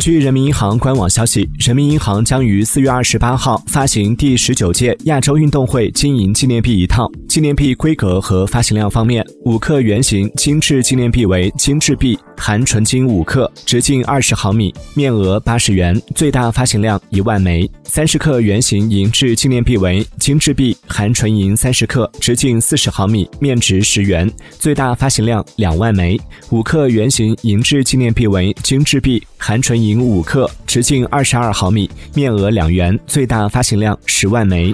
据人民银行官网消息，人民银行将于四月二十八号发行第十九届亚洲运动会金银纪念币一套。纪念币规格和发行量方面，五克圆形精致纪念币为精致币，含纯金五克，直径二十毫米，面额八十元，最大发行量一万枚；三十克圆形银质纪念币为精致币，含纯银三十克，直径四十毫米，面值十元，最大发行量两万枚；五克圆形银质纪念币为精致币，含纯银。零五克，直径二十二毫米，面额两元，最大发行量十万枚。